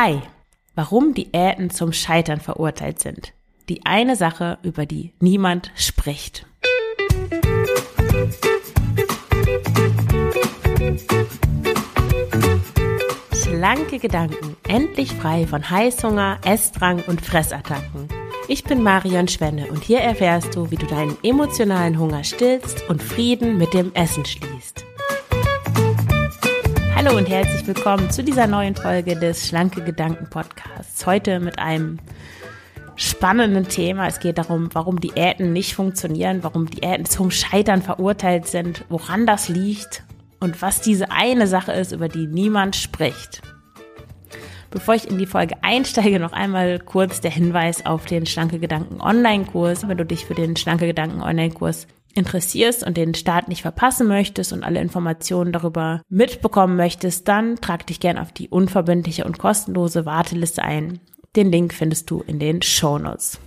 Hi, warum Diäten zum Scheitern verurteilt sind. Die eine Sache, über die niemand spricht. Schlanke Gedanken, endlich frei von Heißhunger, Essdrang und Fressattacken. Ich bin Marion Schwenne und hier erfährst du, wie du deinen emotionalen Hunger stillst und Frieden mit dem Essen schließt. Hallo und herzlich willkommen zu dieser neuen Folge des Schlanke Gedanken Podcasts. Heute mit einem spannenden Thema. Es geht darum, warum Diäten nicht funktionieren, warum Diäten zum Scheitern verurteilt sind, woran das liegt und was diese eine Sache ist, über die niemand spricht. Bevor ich in die Folge einsteige, noch einmal kurz der Hinweis auf den Schlanke Gedanken Online-Kurs. Wenn du dich für den Schlanke Gedanken Online-Kurs interessierst und den Start nicht verpassen möchtest und alle Informationen darüber mitbekommen möchtest, dann trag dich gern auf die unverbindliche und kostenlose Warteliste ein. Den Link findest du in den Show Notes.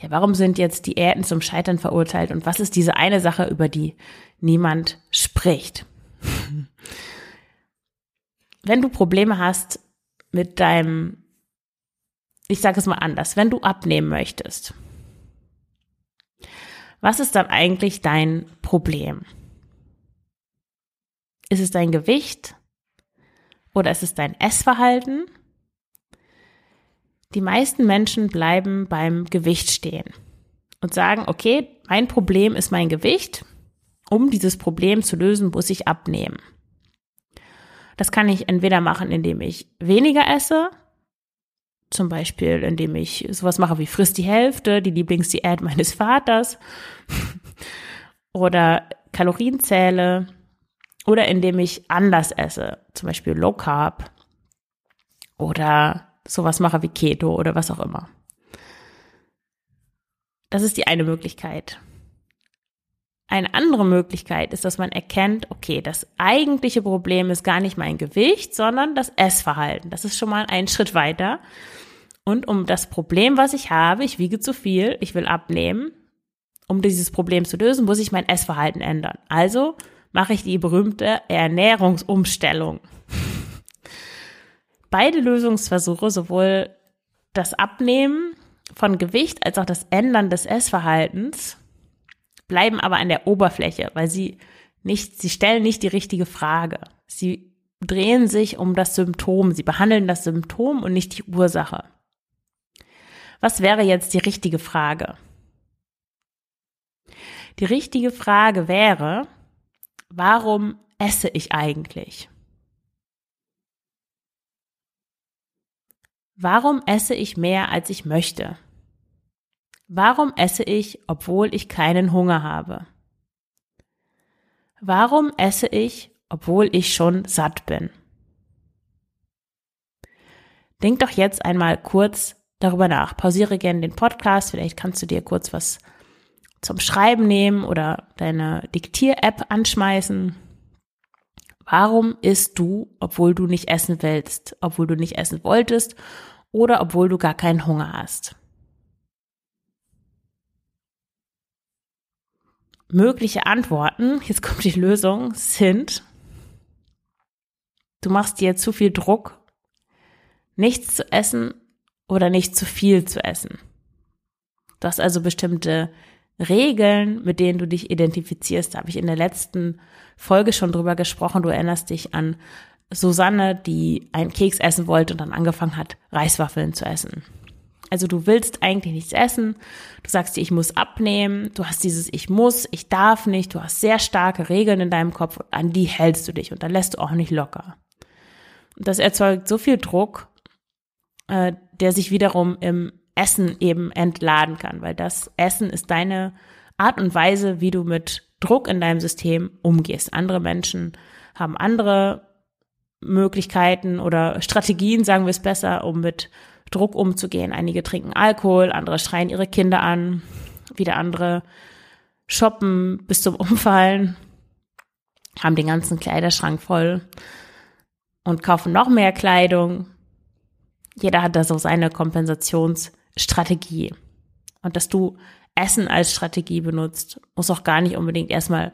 Ja, warum sind jetzt Diäten zum Scheitern verurteilt und was ist diese eine Sache, über die niemand spricht? Wenn du Probleme hast mit deinem, ich sage es mal anders, wenn du abnehmen möchtest, was ist dann eigentlich dein Problem? Ist es dein Gewicht oder ist es dein Essverhalten? Die meisten Menschen bleiben beim Gewicht stehen und sagen, okay, mein Problem ist mein Gewicht. Um dieses Problem zu lösen, muss ich abnehmen. Das kann ich entweder machen, indem ich weniger esse zum Beispiel, indem ich sowas mache wie frisst die Hälfte, die Lieblingsdiät meines Vaters. oder Kalorien zähle. Oder indem ich anders esse. Zum Beispiel Low Carb. Oder sowas mache wie Keto oder was auch immer. Das ist die eine Möglichkeit. Eine andere Möglichkeit ist, dass man erkennt, okay, das eigentliche Problem ist gar nicht mein Gewicht, sondern das Essverhalten. Das ist schon mal ein Schritt weiter. Und um das Problem, was ich habe, ich wiege zu viel, ich will abnehmen, um dieses Problem zu lösen, muss ich mein Essverhalten ändern. Also mache ich die berühmte Ernährungsumstellung. Beide Lösungsversuche, sowohl das Abnehmen von Gewicht als auch das Ändern des Essverhaltens, bleiben aber an der Oberfläche, weil sie nicht, sie stellen nicht die richtige Frage. Sie drehen sich um das Symptom. Sie behandeln das Symptom und nicht die Ursache. Was wäre jetzt die richtige Frage? Die richtige Frage wäre, warum esse ich eigentlich? Warum esse ich mehr, als ich möchte? Warum esse ich, obwohl ich keinen Hunger habe? Warum esse ich, obwohl ich schon satt bin? Denk doch jetzt einmal kurz darüber nach. Pausiere gerne den Podcast, vielleicht kannst du dir kurz was zum Schreiben nehmen oder deine Diktier-App anschmeißen. Warum isst du, obwohl du nicht essen willst, obwohl du nicht essen wolltest oder obwohl du gar keinen Hunger hast? mögliche Antworten, jetzt kommt die Lösung, sind, du machst dir zu viel Druck, nichts zu essen oder nicht zu viel zu essen. Du hast also bestimmte Regeln, mit denen du dich identifizierst. Da habe ich in der letzten Folge schon drüber gesprochen. Du erinnerst dich an Susanne, die einen Keks essen wollte und dann angefangen hat, Reiswaffeln zu essen. Also du willst eigentlich nichts essen, du sagst dir, ich muss abnehmen, du hast dieses Ich muss, ich darf nicht, du hast sehr starke Regeln in deinem Kopf, an die hältst du dich und da lässt du auch nicht locker. Und das erzeugt so viel Druck, äh, der sich wiederum im Essen eben entladen kann, weil das Essen ist deine Art und Weise, wie du mit Druck in deinem System umgehst. Andere Menschen haben andere Möglichkeiten oder Strategien, sagen wir es besser, um mit Druck umzugehen. Einige trinken Alkohol, andere schreien ihre Kinder an, wieder andere shoppen bis zum Umfallen, haben den ganzen Kleiderschrank voll und kaufen noch mehr Kleidung. Jeder hat da so seine Kompensationsstrategie. Und dass du Essen als Strategie benutzt, muss auch gar nicht unbedingt erstmal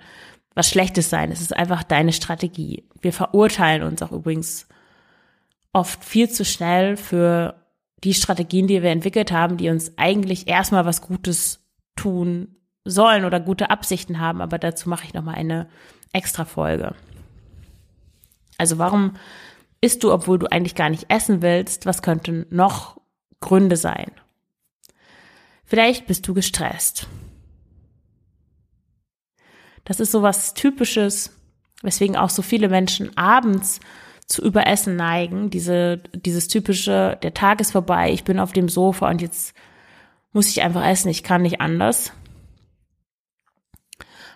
was Schlechtes sein. Es ist einfach deine Strategie. Wir verurteilen uns auch übrigens oft viel zu schnell für die Strategien, die wir entwickelt haben, die uns eigentlich erstmal was Gutes tun sollen oder gute Absichten haben, aber dazu mache ich nochmal eine extra Folge. Also warum isst du, obwohl du eigentlich gar nicht essen willst? Was könnten noch Gründe sein? Vielleicht bist du gestresst. Das ist so was Typisches, weswegen auch so viele Menschen abends zu Überessen neigen. Diese, dieses typische, der Tag ist vorbei, ich bin auf dem Sofa und jetzt muss ich einfach essen, ich kann nicht anders.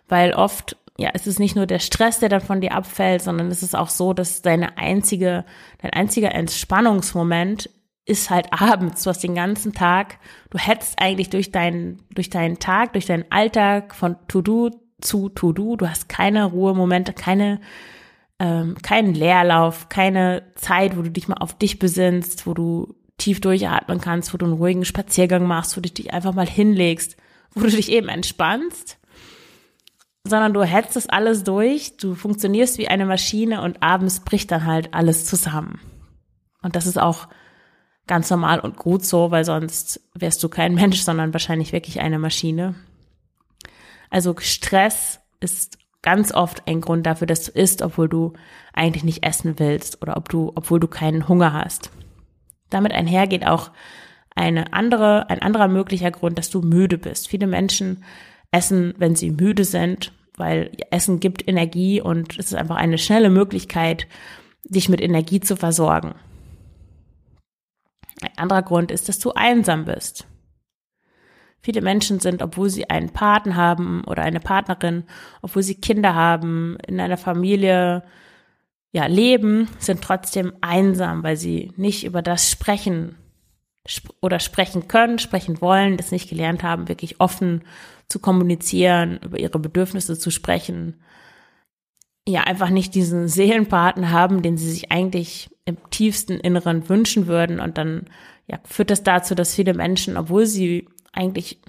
Weil oft, ja, es ist nicht nur der Stress, der dann von dir abfällt, sondern es ist auch so, dass deine einzige, dein einziger Entspannungsmoment ist halt abends. Du hast den ganzen Tag, du hetzt eigentlich durch deinen, durch deinen Tag, durch deinen Alltag von To-Do zu To-Do. Du hast keine Ruhemomente, keine, ähm, keinen Leerlauf, keine Zeit, wo du dich mal auf dich besinnst, wo du tief durchatmen kannst, wo du einen ruhigen Spaziergang machst, wo du dich einfach mal hinlegst, wo du dich eben entspannst, sondern du hetzt es alles durch, du funktionierst wie eine Maschine und abends bricht dann halt alles zusammen. Und das ist auch ganz normal und gut so, weil sonst wärst du kein Mensch, sondern wahrscheinlich wirklich eine Maschine. Also Stress ist ganz oft ein Grund dafür, dass du isst, obwohl du eigentlich nicht essen willst oder ob du, obwohl du keinen Hunger hast. Damit einhergeht auch eine andere, ein anderer möglicher Grund, dass du müde bist. Viele Menschen essen, wenn sie müde sind, weil Essen gibt Energie und es ist einfach eine schnelle Möglichkeit, dich mit Energie zu versorgen. Ein anderer Grund ist, dass du einsam bist. Viele Menschen sind, obwohl sie einen Paten haben oder eine Partnerin, obwohl sie Kinder haben, in einer Familie ja, leben, sind trotzdem einsam, weil sie nicht über das sprechen sp oder sprechen können, sprechen wollen, das nicht gelernt haben, wirklich offen zu kommunizieren, über ihre Bedürfnisse zu sprechen. Ja, einfach nicht diesen Seelenpartner haben, den sie sich eigentlich im tiefsten Inneren wünschen würden. Und dann ja, führt das dazu, dass viele Menschen, obwohl sie eigentlich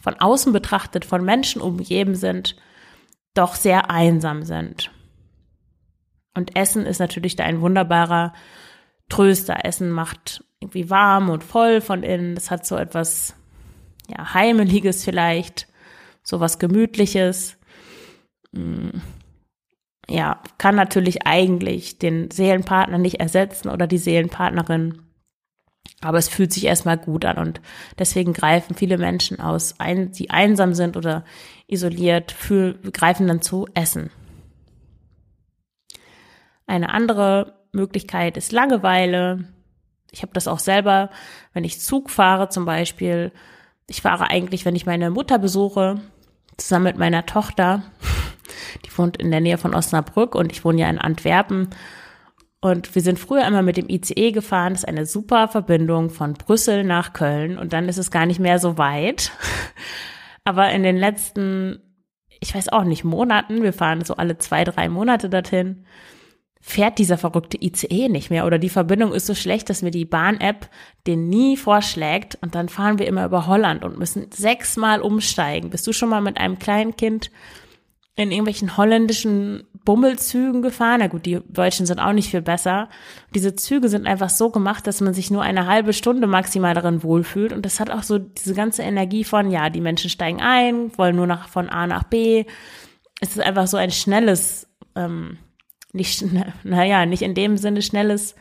von außen betrachtet von Menschen umgeben sind, doch sehr einsam sind. Und Essen ist natürlich da ein wunderbarer Tröster. Essen macht irgendwie warm und voll von innen. Das hat so etwas, ja, Heimeliges vielleicht, so was Gemütliches. Mm. Ja, kann natürlich eigentlich den Seelenpartner nicht ersetzen oder die Seelenpartnerin. Aber es fühlt sich erstmal gut an und deswegen greifen viele Menschen aus, die einsam sind oder isoliert, greifen dann zu Essen. Eine andere Möglichkeit ist Langeweile. Ich habe das auch selber, wenn ich Zug fahre zum Beispiel. Ich fahre eigentlich, wenn ich meine Mutter besuche, zusammen mit meiner Tochter. Die wohnt in der Nähe von Osnabrück und ich wohne ja in Antwerpen. Und wir sind früher immer mit dem ICE gefahren. Das ist eine super Verbindung von Brüssel nach Köln. Und dann ist es gar nicht mehr so weit. Aber in den letzten, ich weiß auch nicht, Monaten, wir fahren so alle zwei, drei Monate dorthin, fährt dieser verrückte ICE nicht mehr. Oder die Verbindung ist so schlecht, dass mir die Bahn-App den nie vorschlägt. Und dann fahren wir immer über Holland und müssen sechsmal umsteigen. Bist du schon mal mit einem kleinen Kind in irgendwelchen holländischen Bummelzügen gefahren. Na gut, die Deutschen sind auch nicht viel besser. Diese Züge sind einfach so gemacht, dass man sich nur eine halbe Stunde maximal darin wohlfühlt. Und das hat auch so diese ganze Energie von, ja, die Menschen steigen ein, wollen nur nach, von A nach B. Es ist einfach so ein schnelles, ähm, nicht, naja, nicht in dem Sinne schnelles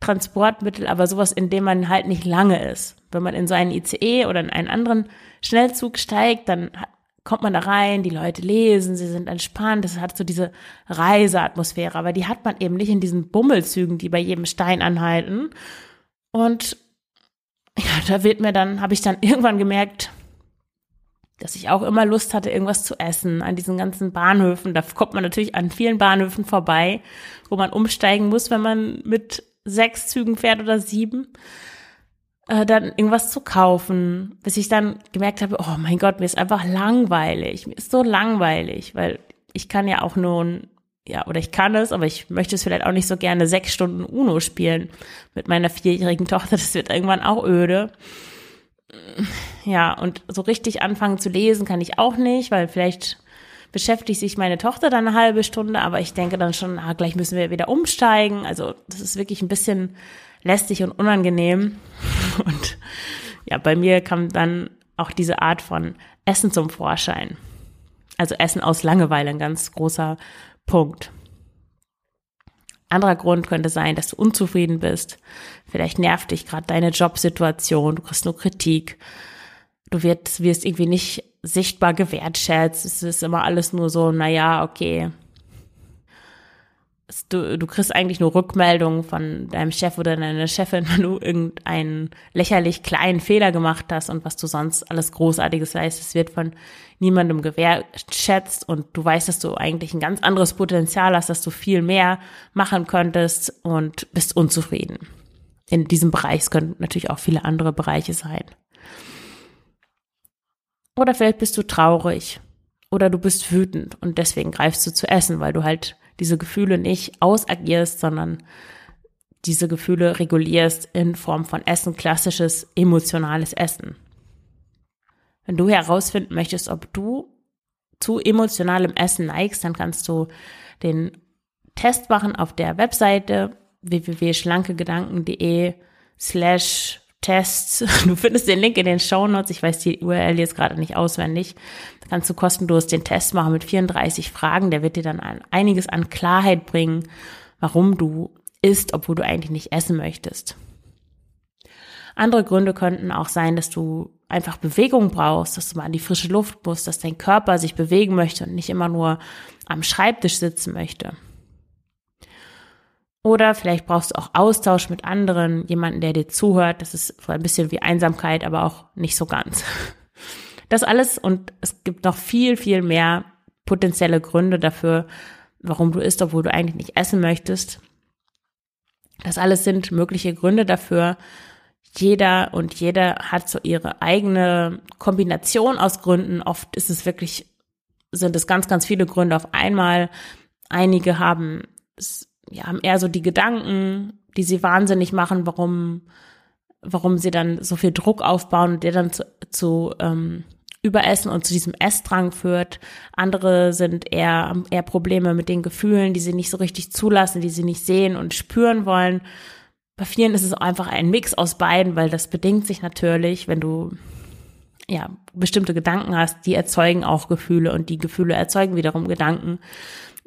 Transportmittel, aber sowas, in dem man halt nicht lange ist. Wenn man in so einen ICE oder in einen anderen Schnellzug steigt, dann kommt man da rein, die Leute lesen, sie sind entspannt, es hat so diese Reiseatmosphäre, aber die hat man eben nicht in diesen Bummelzügen, die bei jedem Stein anhalten. Und ja, da wird mir dann, habe ich dann irgendwann gemerkt, dass ich auch immer Lust hatte, irgendwas zu essen an diesen ganzen Bahnhöfen. Da kommt man natürlich an vielen Bahnhöfen vorbei, wo man umsteigen muss, wenn man mit sechs Zügen fährt oder sieben äh, dann irgendwas zu kaufen, bis ich dann gemerkt habe, oh mein Gott, mir ist einfach langweilig, mir ist so langweilig, weil ich kann ja auch nur, ja, oder ich kann es, aber ich möchte es vielleicht auch nicht so gerne sechs Stunden Uno spielen mit meiner vierjährigen Tochter, das wird irgendwann auch öde. Ja, und so richtig anfangen zu lesen kann ich auch nicht, weil vielleicht beschäftigt sich meine Tochter dann eine halbe Stunde, aber ich denke dann schon, ah, gleich müssen wir wieder umsteigen. Also das ist wirklich ein bisschen lästig und unangenehm. Und ja, bei mir kam dann auch diese Art von Essen zum Vorschein. Also Essen aus Langeweile, ein ganz großer Punkt. Anderer Grund könnte sein, dass du unzufrieden bist. Vielleicht nervt dich gerade deine Jobsituation, du kriegst nur Kritik. Du wirst, wirst irgendwie nicht sichtbar gewertschätzt. Es ist immer alles nur so, naja, okay, du, du kriegst eigentlich nur Rückmeldungen von deinem Chef oder deiner Chefin, wenn du irgendeinen lächerlich kleinen Fehler gemacht hast und was du sonst alles Großartiges leistest, wird von niemandem gewertschätzt und du weißt, dass du eigentlich ein ganz anderes Potenzial hast, dass du viel mehr machen könntest und bist unzufrieden. In diesem Bereich, es können natürlich auch viele andere Bereiche sein. Oder vielleicht bist du traurig oder du bist wütend und deswegen greifst du zu essen, weil du halt diese Gefühle nicht ausagierst, sondern diese Gefühle regulierst in Form von Essen, klassisches emotionales Essen. Wenn du herausfinden möchtest, ob du zu emotionalem Essen neigst, dann kannst du den Test machen auf der Webseite www.schlankegedanken.de slash Tests. Du findest den Link in den Show Notes. Ich weiß die URL jetzt gerade nicht auswendig. Da kannst du kostenlos den Test machen mit 34 Fragen. Der wird dir dann einiges an Klarheit bringen, warum du isst, obwohl du eigentlich nicht essen möchtest. Andere Gründe könnten auch sein, dass du einfach Bewegung brauchst, dass du mal an die frische Luft musst, dass dein Körper sich bewegen möchte und nicht immer nur am Schreibtisch sitzen möchte. Oder vielleicht brauchst du auch Austausch mit anderen, jemanden, der dir zuhört. Das ist ein bisschen wie Einsamkeit, aber auch nicht so ganz. Das alles und es gibt noch viel, viel mehr potenzielle Gründe dafür, warum du isst, obwohl du eigentlich nicht essen möchtest. Das alles sind mögliche Gründe dafür. Jeder und jeder hat so ihre eigene Kombination aus Gründen. Oft ist es wirklich, sind es ganz, ganz viele Gründe auf einmal. Einige haben ja, haben eher so die Gedanken, die sie wahnsinnig machen, warum, warum sie dann so viel Druck aufbauen und der dann zu, zu ähm, Überessen und zu diesem Essdrang führt. Andere sind eher, eher Probleme mit den Gefühlen, die sie nicht so richtig zulassen, die sie nicht sehen und spüren wollen. Bei vielen ist es einfach ein Mix aus beiden, weil das bedingt sich natürlich, wenn du ja bestimmte Gedanken hast, die erzeugen auch Gefühle und die Gefühle erzeugen wiederum Gedanken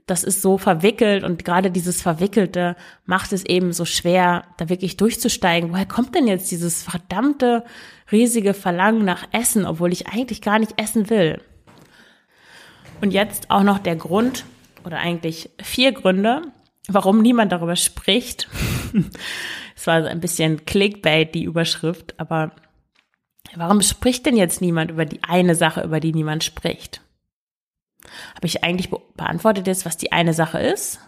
das ist so verwickelt und gerade dieses Verwickelte macht es eben so schwer, da wirklich durchzusteigen. Woher kommt denn jetzt dieses verdammte riesige Verlangen nach Essen, obwohl ich eigentlich gar nicht essen will? Und jetzt auch noch der Grund oder eigentlich vier Gründe, warum niemand darüber spricht. Es war so ein bisschen Clickbait, die Überschrift, aber warum spricht denn jetzt niemand über die eine Sache, über die niemand spricht? Habe ich eigentlich be beantwortet jetzt, was die eine Sache ist?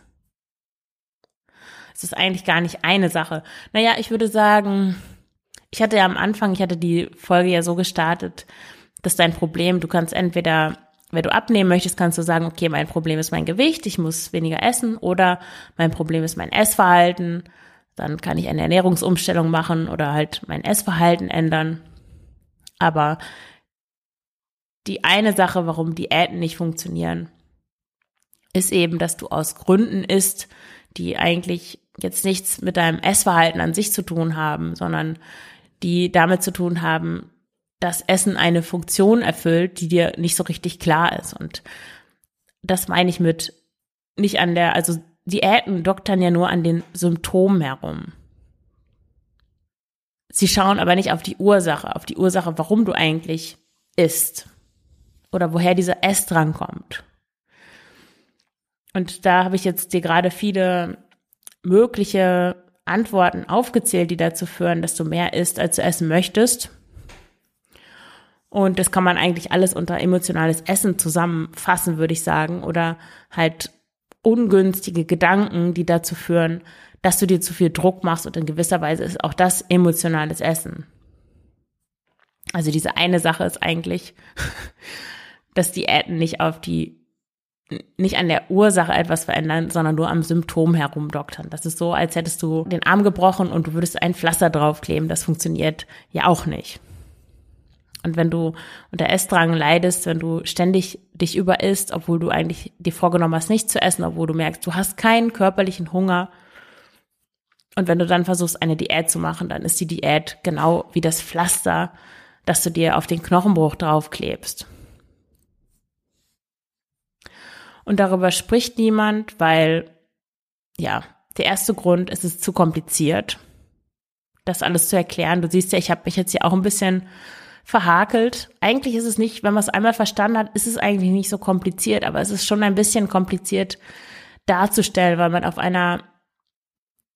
Es ist eigentlich gar nicht eine Sache. Naja, ich würde sagen, ich hatte ja am Anfang, ich hatte die Folge ja so gestartet, dass dein Problem, du kannst entweder, wenn du abnehmen möchtest, kannst du sagen, okay, mein Problem ist mein Gewicht, ich muss weniger essen oder mein Problem ist mein Essverhalten, dann kann ich eine Ernährungsumstellung machen oder halt mein Essverhalten ändern. Aber die eine Sache, warum Diäten nicht funktionieren, ist eben, dass du aus Gründen isst, die eigentlich jetzt nichts mit deinem Essverhalten an sich zu tun haben, sondern die damit zu tun haben, dass Essen eine Funktion erfüllt, die dir nicht so richtig klar ist. Und das meine ich mit nicht an der, also Diäten doktern ja nur an den Symptomen herum. Sie schauen aber nicht auf die Ursache, auf die Ursache, warum du eigentlich isst oder woher dieser Essdrang kommt. Und da habe ich jetzt dir gerade viele mögliche Antworten aufgezählt, die dazu führen, dass du mehr isst, als du essen möchtest. Und das kann man eigentlich alles unter emotionales Essen zusammenfassen, würde ich sagen. Oder halt ungünstige Gedanken, die dazu führen, dass du dir zu viel Druck machst. Und in gewisser Weise ist auch das emotionales Essen. Also diese eine Sache ist eigentlich, dass Diäten nicht auf die, nicht an der Ursache etwas verändern, sondern nur am Symptom herumdoktern. Das ist so, als hättest du den Arm gebrochen und du würdest ein Pflaster draufkleben. Das funktioniert ja auch nicht. Und wenn du unter Essdrang leidest, wenn du ständig dich überisst, obwohl du eigentlich dir vorgenommen hast, nicht zu essen, obwohl du merkst, du hast keinen körperlichen Hunger, und wenn du dann versuchst, eine Diät zu machen, dann ist die Diät genau wie das Pflaster, das du dir auf den Knochenbruch draufklebst. Und darüber spricht niemand, weil, ja, der erste Grund ist es ist zu kompliziert, das alles zu erklären. Du siehst ja, ich habe mich jetzt hier auch ein bisschen verhakelt. Eigentlich ist es nicht, wenn man es einmal verstanden hat, ist es eigentlich nicht so kompliziert, aber es ist schon ein bisschen kompliziert darzustellen, weil man auf einer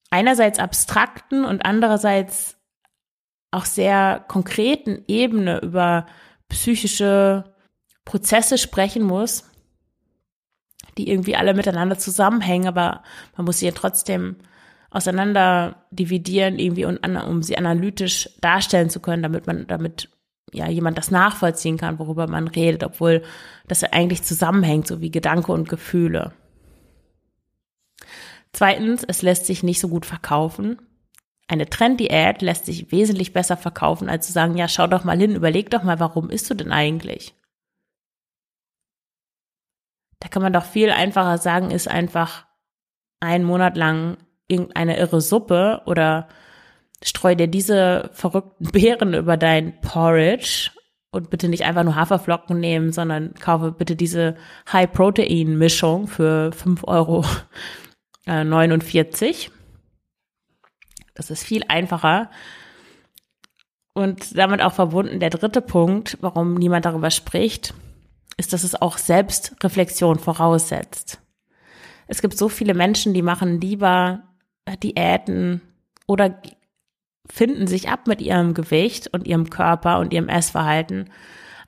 einerseits abstrakten und andererseits auch sehr konkreten Ebene über psychische Prozesse sprechen muss, die irgendwie alle miteinander zusammenhängen, aber man muss sie ja trotzdem auseinander dividieren, irgendwie, um sie analytisch darstellen zu können, damit man, damit ja jemand das nachvollziehen kann, worüber man redet, obwohl das ja eigentlich zusammenhängt, so wie Gedanke und Gefühle. Zweitens, es lässt sich nicht so gut verkaufen. Eine Trenddiät lässt sich wesentlich besser verkaufen, als zu sagen, ja, schau doch mal hin, überleg doch mal, warum isst du denn eigentlich? Da kann man doch viel einfacher sagen, ist einfach einen Monat lang irgendeine irre Suppe oder streu dir diese verrückten Beeren über dein Porridge und bitte nicht einfach nur Haferflocken nehmen, sondern kaufe bitte diese High-Protein-Mischung für fünf Euro 49. Äh, das ist viel einfacher. Und damit auch verbunden der dritte Punkt, warum niemand darüber spricht, ist, dass es auch Selbstreflexion voraussetzt. Es gibt so viele Menschen, die machen lieber Diäten oder finden sich ab mit ihrem Gewicht und ihrem Körper und ihrem Essverhalten,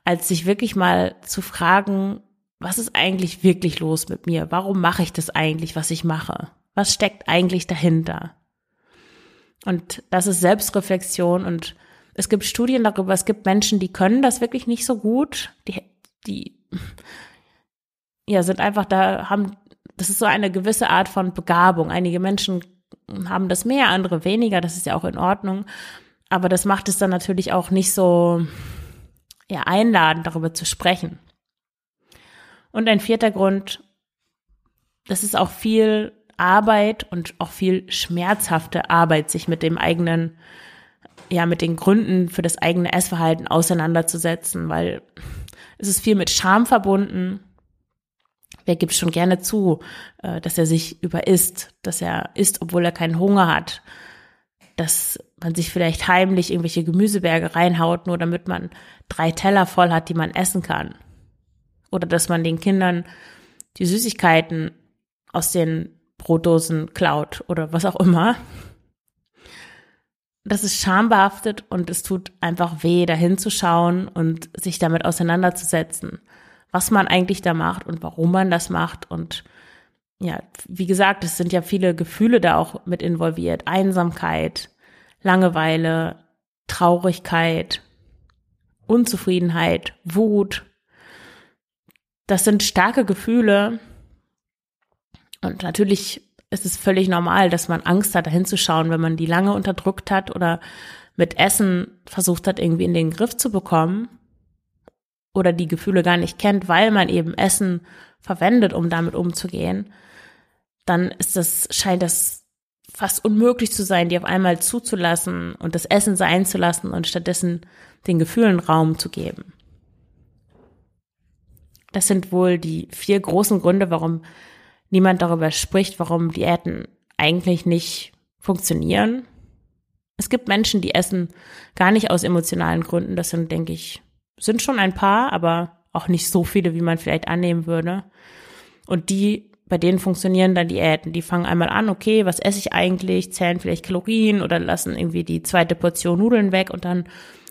als sich wirklich mal zu fragen, was ist eigentlich wirklich los mit mir? Warum mache ich das eigentlich, was ich mache? Was steckt eigentlich dahinter? Und das ist Selbstreflexion und es gibt Studien darüber, es gibt Menschen, die können das wirklich nicht so gut, die, die ja, sind einfach da, haben, das ist so eine gewisse Art von Begabung. Einige Menschen haben das mehr, andere weniger, das ist ja auch in Ordnung. Aber das macht es dann natürlich auch nicht so, ja, einladend, darüber zu sprechen. Und ein vierter Grund, das ist auch viel Arbeit und auch viel schmerzhafte Arbeit, sich mit dem eigenen, ja, mit den Gründen für das eigene Essverhalten auseinanderzusetzen, weil es ist viel mit Scham verbunden. Wer gibt schon gerne zu, äh, dass er sich überisst, dass er isst, obwohl er keinen Hunger hat, dass man sich vielleicht heimlich irgendwelche Gemüseberge reinhaut, nur damit man drei Teller voll hat, die man essen kann. Oder dass man den Kindern die Süßigkeiten aus den Brotdosen klaut oder was auch immer. Das ist schambehaftet und es tut einfach weh, dahin zu schauen und sich damit auseinanderzusetzen, was man eigentlich da macht und warum man das macht. Und ja, wie gesagt, es sind ja viele Gefühle da auch mit involviert. Einsamkeit, Langeweile, Traurigkeit, Unzufriedenheit, Wut, das sind starke Gefühle. Und natürlich ist es völlig normal, dass man Angst hat, da hinzuschauen, wenn man die lange unterdrückt hat oder mit Essen versucht hat, irgendwie in den Griff zu bekommen oder die Gefühle gar nicht kennt, weil man eben Essen verwendet, um damit umzugehen, dann ist das, scheint das fast unmöglich zu sein, die auf einmal zuzulassen und das Essen sein zu lassen und stattdessen den Gefühlen Raum zu geben. Das sind wohl die vier großen Gründe, warum niemand darüber spricht, warum Diäten eigentlich nicht funktionieren. Es gibt Menschen, die essen gar nicht aus emotionalen Gründen. Das sind, denke ich, sind schon ein paar, aber auch nicht so viele, wie man vielleicht annehmen würde. Und die, bei denen funktionieren dann Diäten. Die fangen einmal an, okay, was esse ich eigentlich, zählen vielleicht Kalorien oder lassen irgendwie die zweite Portion Nudeln weg und dann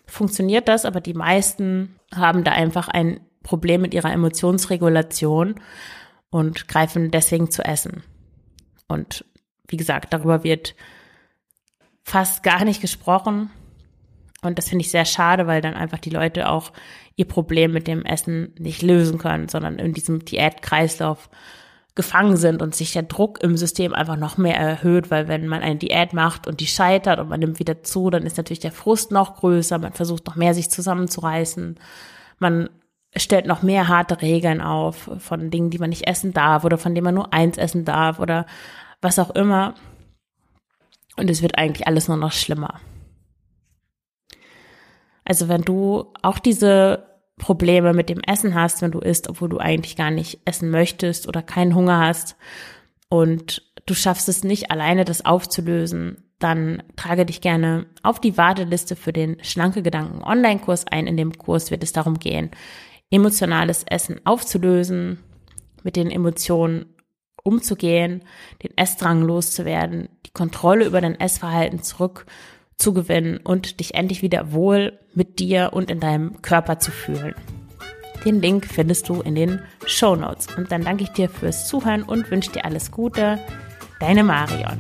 funktioniert das, aber die meisten haben da einfach ein Problem mit ihrer Emotionsregulation und greifen deswegen zu essen. Und wie gesagt, darüber wird fast gar nicht gesprochen. Und das finde ich sehr schade, weil dann einfach die Leute auch ihr Problem mit dem Essen nicht lösen können, sondern in diesem Diätkreislauf gefangen sind und sich der Druck im System einfach noch mehr erhöht, weil wenn man eine Diät macht und die scheitert und man nimmt wieder zu, dann ist natürlich der Frust noch größer, man versucht noch mehr sich zusammenzureißen, man stellt noch mehr harte Regeln auf von Dingen, die man nicht essen darf oder von denen man nur eins essen darf oder was auch immer. Und es wird eigentlich alles nur noch schlimmer. Also wenn du auch diese Probleme mit dem Essen hast, wenn du isst, obwohl du eigentlich gar nicht essen möchtest oder keinen Hunger hast und du schaffst es nicht alleine, das aufzulösen, dann trage dich gerne auf die Warteliste für den Schlanke Gedanken Online-Kurs ein. In dem Kurs wird es darum gehen, emotionales Essen aufzulösen, mit den Emotionen umzugehen, den Essdrang loszuwerden, die Kontrolle über dein Essverhalten zurück zu gewinnen und dich endlich wieder wohl mit dir und in deinem Körper zu fühlen. Den Link findest du in den Show Notes. Und dann danke ich dir fürs Zuhören und wünsche dir alles Gute. Deine Marion.